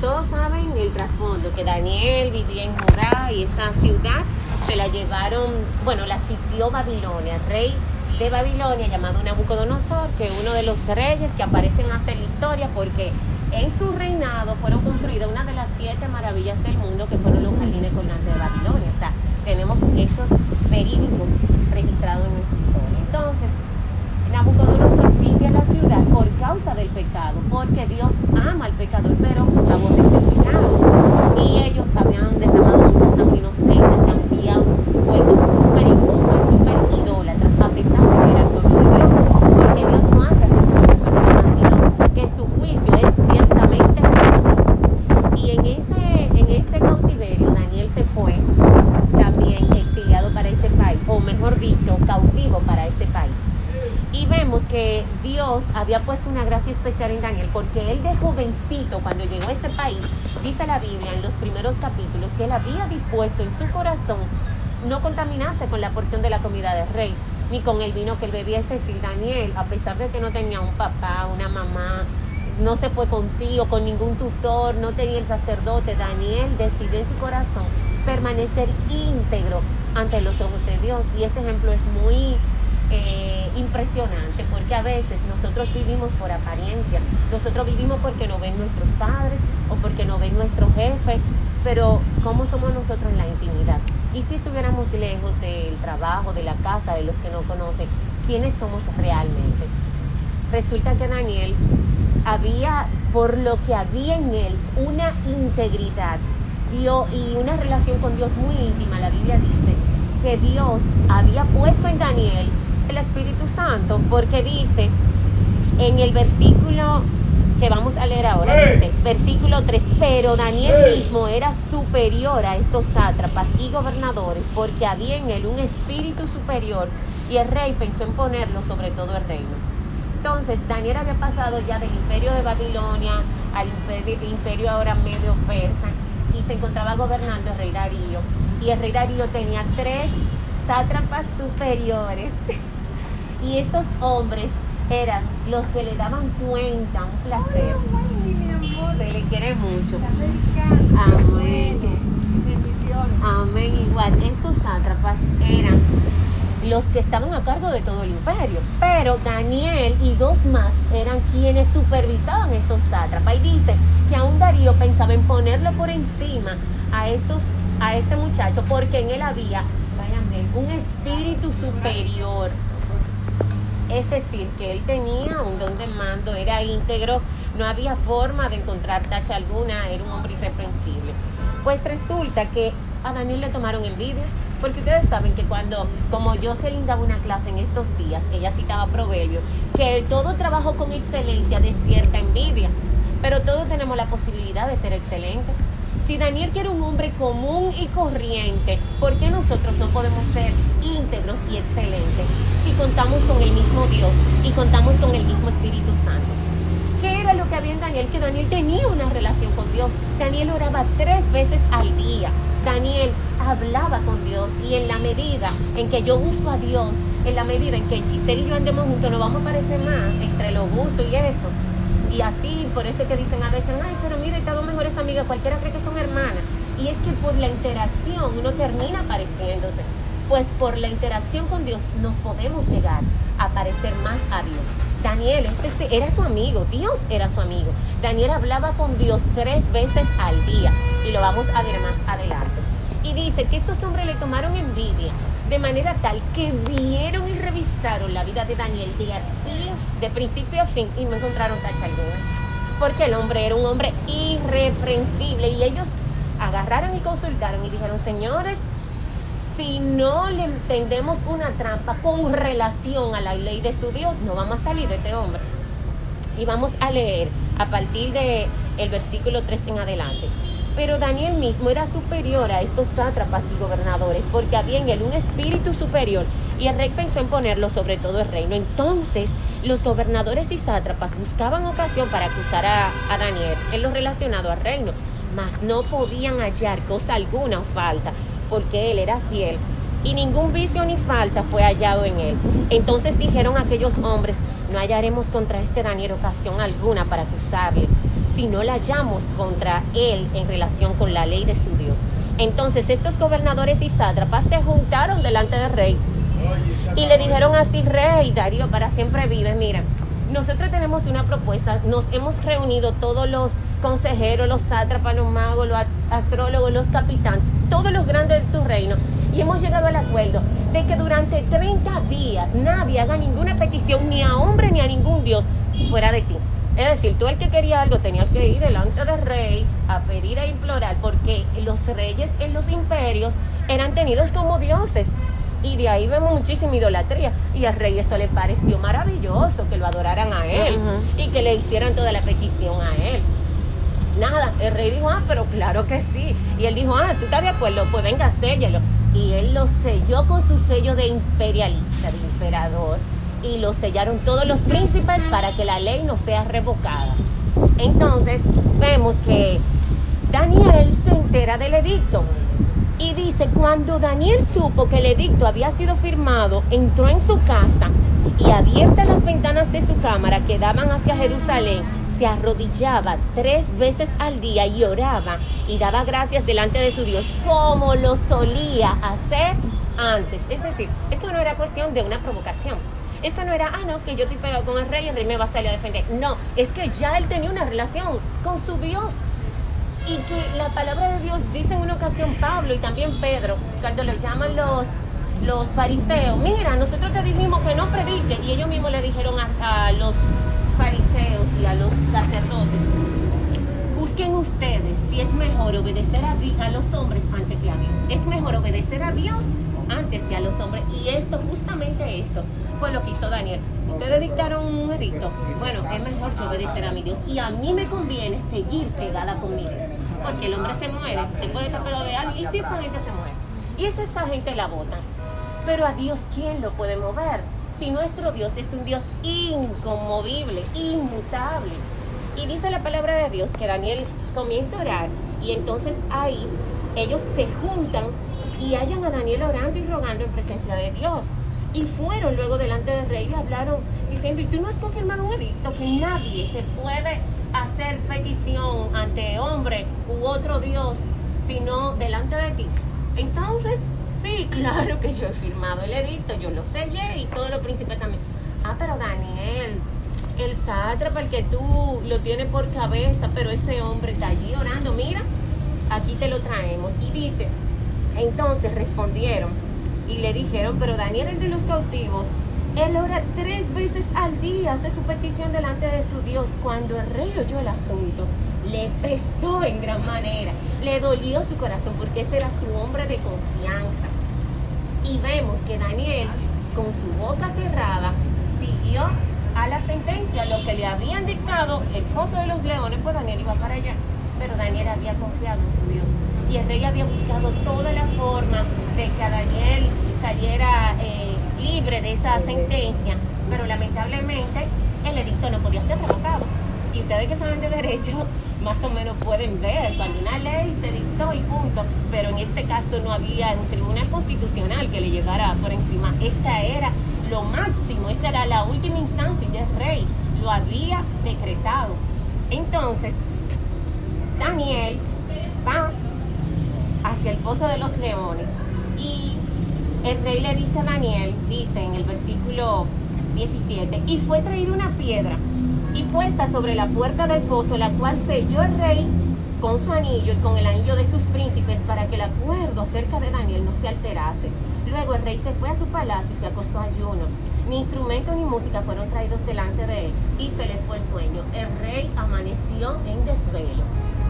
todos saben el trasfondo, que Daniel vivía en Judá y esa ciudad se la llevaron, bueno, la sitió Babilonia, rey de Babilonia llamado Nabucodonosor, que es uno de los reyes que aparecen hasta en la historia porque en su reinado fueron construidas una de las siete maravillas del mundo que fueron los jardines colgantes de Babilonia. O sea, tenemos hechos verídicos registrados en nuestra historia. Entonces, Nabucodonosor a la ciudad por causa del pecado, porque Dios ama al pecador, pero aborrece el pecado. Y ellos habían derramado mucha sangre inocente, se habían vuelto súper injustos y súper idólatras, a pesar de que era el pueblo de Dios, porque Dios no hace acepción de personas, sino que su juicio es ciertamente justo. Y en ese, en ese cautiverio, Daniel se fue también exiliado para ese país, o mejor dicho, cautivo para ese país. Y vemos que Dios había puesto una gracia especial en Daniel porque él de jovencito, cuando llegó a ese país, dice la Biblia en los primeros capítulos que él había dispuesto en su corazón no contaminarse con la porción de la comida del rey, ni con el vino que él bebía. Es decir, Daniel, a pesar de que no tenía un papá, una mamá, no se fue con tío, con ningún tutor, no tenía el sacerdote, Daniel decidió en su corazón permanecer íntegro ante los ojos de Dios. Y ese ejemplo es muy eh, impresionante porque a veces nosotros vivimos por apariencia, nosotros vivimos porque no ven nuestros padres o porque no ven nuestro jefe, pero ¿cómo somos nosotros en la intimidad? Y si estuviéramos lejos del trabajo, de la casa, de los que no conocen, ¿quiénes somos realmente? Resulta que Daniel había, por lo que había en él, una integridad Dios, y una relación con Dios muy íntima. La Biblia dice que Dios había puesto en Daniel el Espíritu Santo, porque dice en el versículo que vamos a leer ahora, dice, versículo 3, pero Daniel mismo era superior a estos sátrapas y gobernadores, porque había en él un espíritu superior, y el rey pensó en ponerlo sobre todo el reino. Entonces, Daniel había pasado ya del imperio de Babilonia al imperio ahora medio persa, y se encontraba gobernando el rey Darío, y el rey Darío tenía tres sátrapas superiores. Y estos hombres eran los que le daban cuenta, un placer. Se le quiere mucho. Amén. Amén. Igual, estos sátrapas eran los que estaban a cargo de todo el imperio. Pero Daniel y dos más eran quienes supervisaban estos sátrapas. Y dice que aún Darío pensaba en ponerlo por encima a estos a este muchacho porque en él había, un espíritu superior es decir, que él tenía un don de mando, era íntegro, no había forma de encontrar tacha alguna, era un hombre irreprensible. Pues resulta que a Daniel le tomaron envidia, porque ustedes saben que cuando, como yo se daba una clase en estos días, ella citaba proverbio, que todo trabajo con excelencia despierta envidia, pero todos tenemos la posibilidad de ser excelentes. Si Daniel quiere un hombre común y corriente, ¿por qué nosotros no podemos ser íntegros y excelentes si contamos con el mismo Dios y contamos con el mismo Espíritu Santo? ¿Qué era lo que había en Daniel? Que Daniel tenía una relación con Dios. Daniel oraba tres veces al día. Daniel hablaba con Dios y en la medida en que yo busco a Dios, en la medida en que Giselle y yo andemos juntos, nos vamos a parecer más entre los gustos y eso y así, por eso que dicen a veces, ay, pero mira, estas dos mejores amigas, cualquiera cree que son hermanas. Y es que por la interacción uno termina pareciéndose. Pues por la interacción con Dios nos podemos llegar a parecer más a Dios. Daniel ese era su amigo, Dios era su amigo. Daniel hablaba con Dios tres veces al día y lo vamos a ver más adelante. Y dice que estos hombres le tomaron envidia de manera tal que vieron y revisaron la vida de Daniel de, de principio a fin y no encontraron tacha alguna. Porque el hombre era un hombre irreprensible y ellos agarraron y consultaron y dijeron, señores, si no le entendemos una trampa con relación a la ley de su Dios, no vamos a salir de este hombre. Y vamos a leer a partir del el versículo 3 en adelante. Pero Daniel mismo era superior a estos sátrapas y gobernadores porque había en él un espíritu superior y el rey pensó en ponerlo sobre todo el reino. Entonces los gobernadores y sátrapas buscaban ocasión para acusar a, a Daniel en lo relacionado al reino, mas no podían hallar cosa alguna o falta porque él era fiel y ningún vicio ni falta fue hallado en él. Entonces dijeron aquellos hombres, no hallaremos contra este Daniel ocasión alguna para acusarle si no la hallamos contra él en relación con la ley de su Dios. Entonces estos gobernadores y sátrapas se juntaron delante del rey y le dijeron así, rey Darío, para siempre vive, mira, nosotros tenemos una propuesta, nos hemos reunido todos los consejeros, los sátrapas, los magos, los astrólogos, los capitanes, todos los grandes de tu reino, y hemos llegado al acuerdo de que durante 30 días nadie haga ninguna petición ni a hombre ni a ningún dios fuera de ti. Es decir, tú el que quería algo tenía que ir delante del rey a pedir e implorar, porque los reyes en los imperios eran tenidos como dioses. Y de ahí vemos muchísima idolatría. Y al rey eso le pareció maravilloso, que lo adoraran a él y que le hicieran toda la petición a él. Nada, el rey dijo, ah, pero claro que sí. Y él dijo, ah, ¿tú estás de acuerdo? Pues venga, séllalo. Y él lo selló con su sello de imperialista, de emperador y lo sellaron todos los príncipes para que la ley no sea revocada. Entonces vemos que Daniel se entera del edicto y dice, cuando Daniel supo que el edicto había sido firmado, entró en su casa y abiertas las ventanas de su cámara que daban hacia Jerusalén, se arrodillaba tres veces al día y oraba y daba gracias delante de su Dios como lo solía hacer antes. Es decir, esto no era cuestión de una provocación esto no era, ah, no, que yo estoy pegado con el rey y el rey me va a salir a defender. No, es que ya él tenía una relación con su Dios. Y que la palabra de Dios dice en una ocasión Pablo y también Pedro, cuando lo llaman los, los fariseos, mira, nosotros te dijimos que no predique. Y ellos mismos le dijeron a, los a los sacerdotes, busquen ustedes si es mejor obedecer a, a los hombres antes que a Dios. Es mejor obedecer a Dios antes que a los hombres. Y esto, justamente esto, fue lo que hizo Daniel. Ustedes dictaron un edicto. Bueno, es mejor yo obedecer a mi Dios. Y a mí me conviene seguir pegada con mi Dios. Porque el hombre se muere, él puede estar pegado de alguien. Y si esa gente se muere. Y es esa gente la votan. Pero a Dios, ¿quién lo puede mover? Si nuestro Dios es un Dios inconmovible, inmutable. Y dice la palabra de Dios que Daniel comienza a orar. Y entonces ahí ellos se juntan y hallan a Daniel orando y rogando en presencia de Dios. Y fueron luego delante del rey y le hablaron diciendo, ¿y tú no has confirmado un edicto que nadie te puede hacer petición ante hombre u otro Dios, sino delante de ti? Entonces, sí, claro que yo he firmado el edicto, yo lo sellé y todos los príncipes también. Ah, pero Daniel, el sátrapa, el que tú lo tienes por cabeza, pero ese hombre está allí orando, mira, aquí te lo traemos. Y dice, entonces respondieron y le dijeron, pero Daniel el de los cautivos, él ora tres veces al día, hace su petición delante de su Dios. Cuando el rey oyó el asunto, le pesó en gran manera, le dolió su corazón porque ese era su hombre de confianza. Y vemos que Daniel, con su boca cerrada, siguió a la sentencia, lo que le habían dictado el foso de los leones, pues Daniel iba para allá. Pero Daniel había confiado en su Dios y el rey había buscado toda la forma de que Daniel saliera eh, libre de esa sentencia, pero lamentablemente el edicto no podía ser revocado. Y ustedes que saben de derecho, más o menos pueden ver cuando una ley se dictó y punto, pero en este caso no había un tribunal constitucional que le llegara por encima. Esta era lo máximo, esa era la última instancia y el rey lo había decretado. Entonces, Daniel va hacia el foso de los leones. Y el rey le dice a Daniel, dice en el versículo 17, y fue traída una piedra y puesta sobre la puerta del foso, la cual selló el rey con su anillo y con el anillo de sus príncipes para que el acuerdo acerca de Daniel no se alterase. Luego el rey se fue a su palacio y se acostó a ayuno. Ni instrumento ni música fueron traídos delante de él y se le fue el sueño. El rey amaneció en desvelo,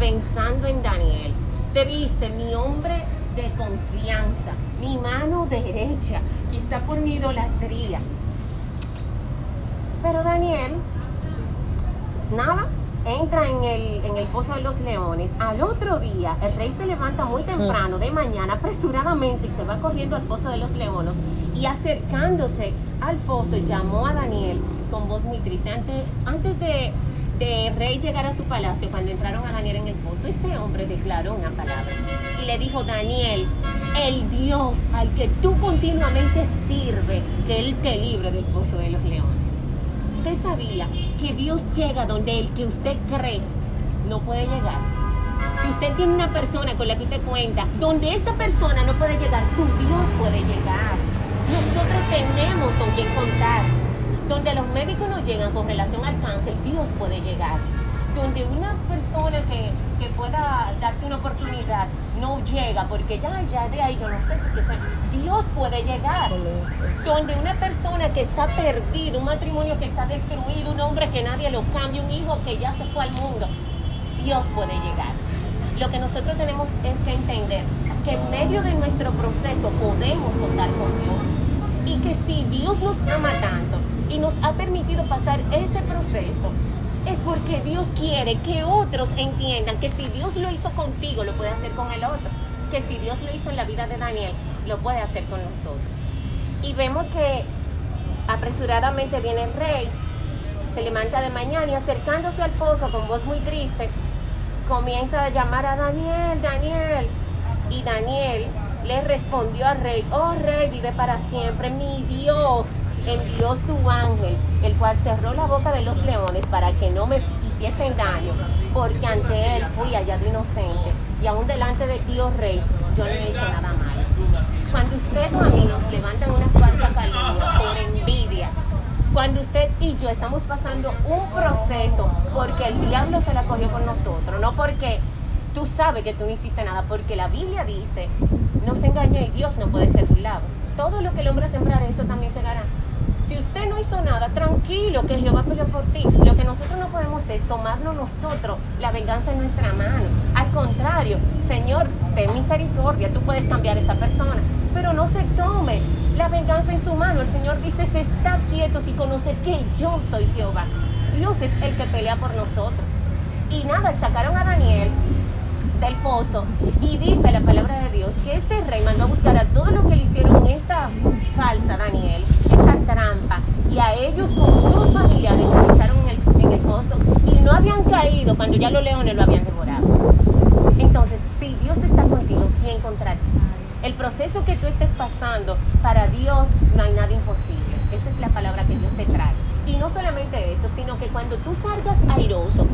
pensando en Daniel triste, mi hombre de confianza, mi mano derecha, quizá por mi idolatría. Pero Daniel, nada, entra en el, en el pozo de los leones. Al otro día, el rey se levanta muy temprano, de mañana, apresuradamente, y se va corriendo al foso de los leones. Y acercándose al foso, llamó a Daniel con voz muy triste. Antes, antes de de rey llegar a su palacio, cuando entraron a Daniel en el pozo, este hombre declaró una palabra y le dijo, Daniel, el Dios al que tú continuamente sirve, que Él te libre del pozo de los leones. Usted sabía que Dios llega donde el que usted cree no puede llegar. Si usted tiene una persona con la que usted cuenta, donde esa persona no puede llegar, tu Dios puede llegar. Nosotros tenemos con quién contar. Donde los médicos no llegan con relación al cáncer, Dios puede llegar. Donde una persona que, que pueda darte una oportunidad no llega, porque ya, ya de ahí yo no sé, porque Dios puede llegar. Donde una persona que está perdida, un matrimonio que está destruido, un hombre que nadie lo cambia, un hijo que ya se fue al mundo, Dios puede llegar. Lo que nosotros tenemos es que entender que en medio de nuestro proceso podemos contar con Dios. Y que si Dios nos ama tanto y nos ha permitido pasar ese proceso, es porque Dios quiere que otros entiendan que si Dios lo hizo contigo, lo puede hacer con el otro. Que si Dios lo hizo en la vida de Daniel, lo puede hacer con nosotros. Y vemos que apresuradamente viene el rey, se levanta de mañana y acercándose al pozo con voz muy triste, comienza a llamar a Daniel, Daniel. Y Daniel le respondió al rey, oh rey, vive para siempre, mi Dios envió su ángel, el cual cerró la boca de los leones para que no me hiciesen daño, porque ante él fui hallado inocente, y aún delante de ti, oh rey, yo no he hecho nada malo. Cuando usted o a mí nos levantan una falsa calumnia por envidia, cuando usted y yo estamos pasando un proceso porque el diablo se la cogió con nosotros, no porque tú sabes que tú no hiciste nada, porque la Biblia dice, no se engañe y Dios no puede ser burlado. Todo lo que el hombre sembrar, eso también se hará. Si usted no hizo nada, tranquilo, que Jehová peleó por ti. Lo que nosotros no podemos es tomarnos nosotros la venganza en nuestra mano. Al contrario, Señor, ten misericordia, tú puedes cambiar a esa persona, pero no se tome la venganza en su mano. El Señor dice, está quieto y conoce que yo soy Jehová. Dios es el que pelea por nosotros. Y nada, sacaron a Daniel del foso y dice la palabra de Dios que este rey mandó a buscar a todo lo que le hicieron esta falsa Daniel, trampa, y a ellos con sus familiares lo echaron en el, en foso y no habían caído cuando ya los leones lo habían devorado. Entonces, si Dios está contigo, ¿quién contra? El proceso que tú estés pasando, para Dios no hay nada imposible. Esa es la palabra que. Y no solamente eso, sino que cuando tú salgas airoso,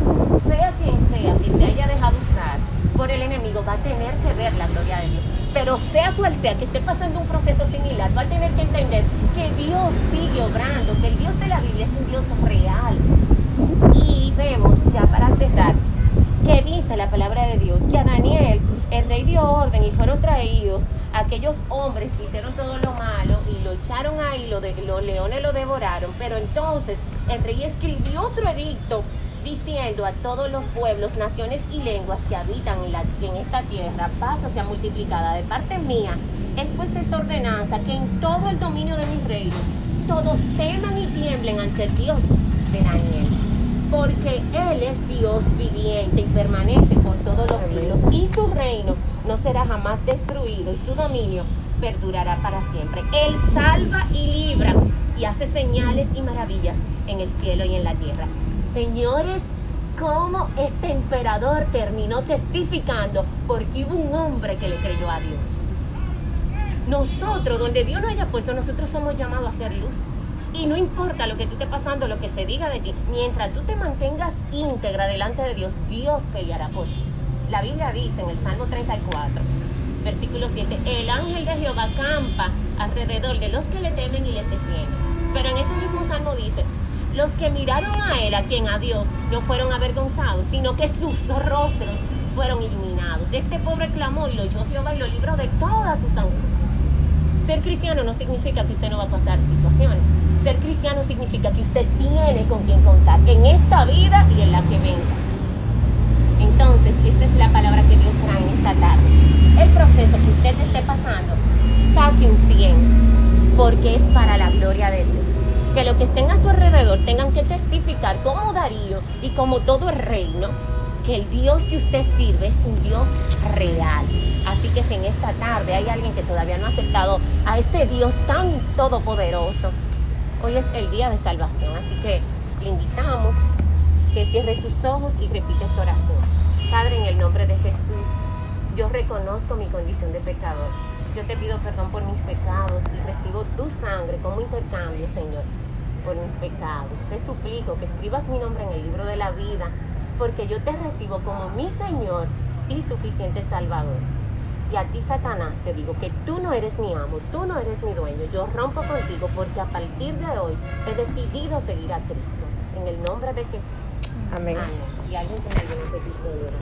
sea quien sea que se haya dejado usar por el enemigo, va a tener que ver la gloria de Dios. Pero sea cual sea que esté pasando un proceso similar, va a tener que entender que Dios sigue obrando, que el Dios de la Biblia es un Dios real. Y vemos, ya para cerrar, que dice la palabra de Dios, que a Daniel el rey dio orden y fueron traídos aquellos hombres que hicieron todo lo malo echaron ahí, lo de, los leones lo devoraron, pero entonces el rey escribió otro edicto diciendo a todos los pueblos, naciones y lenguas que habitan en, la, en esta tierra, paz sea multiplicada de parte mía, es puesta esta ordenanza que en todo el dominio de mi reino todos teman y tiemblen ante el Dios de Daniel, porque Él es Dios viviente y permanece por todos los siglos y su reino no será jamás destruido y su dominio perdurará para siempre. Él salva y libra y hace señales y maravillas en el cielo y en la tierra. Señores, cómo este emperador terminó testificando porque hubo un hombre que le creyó a Dios. Nosotros, donde Dios nos haya puesto, nosotros somos llamados a ser luz. Y no importa lo que tú esté pasando, lo que se diga de ti, mientras tú te mantengas íntegra delante de Dios, Dios peleará por ti. La Biblia dice en el Salmo 34, versículo 7, el ángel de Jehová campa alrededor de los que le temen y les defiende. Pero en ese mismo salmo dice, los que miraron a él, a quien a Dios, no fueron avergonzados, sino que sus rostros fueron iluminados. Este pobre clamó y lo oyó Jehová y lo libró de todas sus angustias. Ser cristiano no significa que usted no va a pasar situaciones. Ser cristiano significa que usted tiene con quien contar en esta vida y en la que venga. Entonces, esta es la palabra que Dios trae en esta tarde. El proceso que usted esté pasando, saque un 100, porque es para la gloria de Dios. Que lo que estén a su alrededor tengan que testificar como Darío y como todo el reino, que el Dios que usted sirve es un Dios real. Así que si en esta tarde hay alguien que todavía no ha aceptado a ese Dios tan todopoderoso, hoy es el día de salvación. Así que le invitamos que cierre sus ojos y repite esta oración. Padre, en el nombre de Jesús, yo reconozco mi condición de pecador. Yo te pido perdón por mis pecados y recibo tu sangre como intercambio, Señor, por mis pecados. Te suplico que escribas mi nombre en el libro de la vida porque yo te recibo como mi Señor y suficiente Salvador. Y a ti, Satanás, te digo que tú no eres mi amo, tú no eres mi dueño. Yo rompo contigo porque a partir de hoy he decidido seguir a Cristo. En el nombre de Jesús. Amén. Amén. Si alguien tiene algún.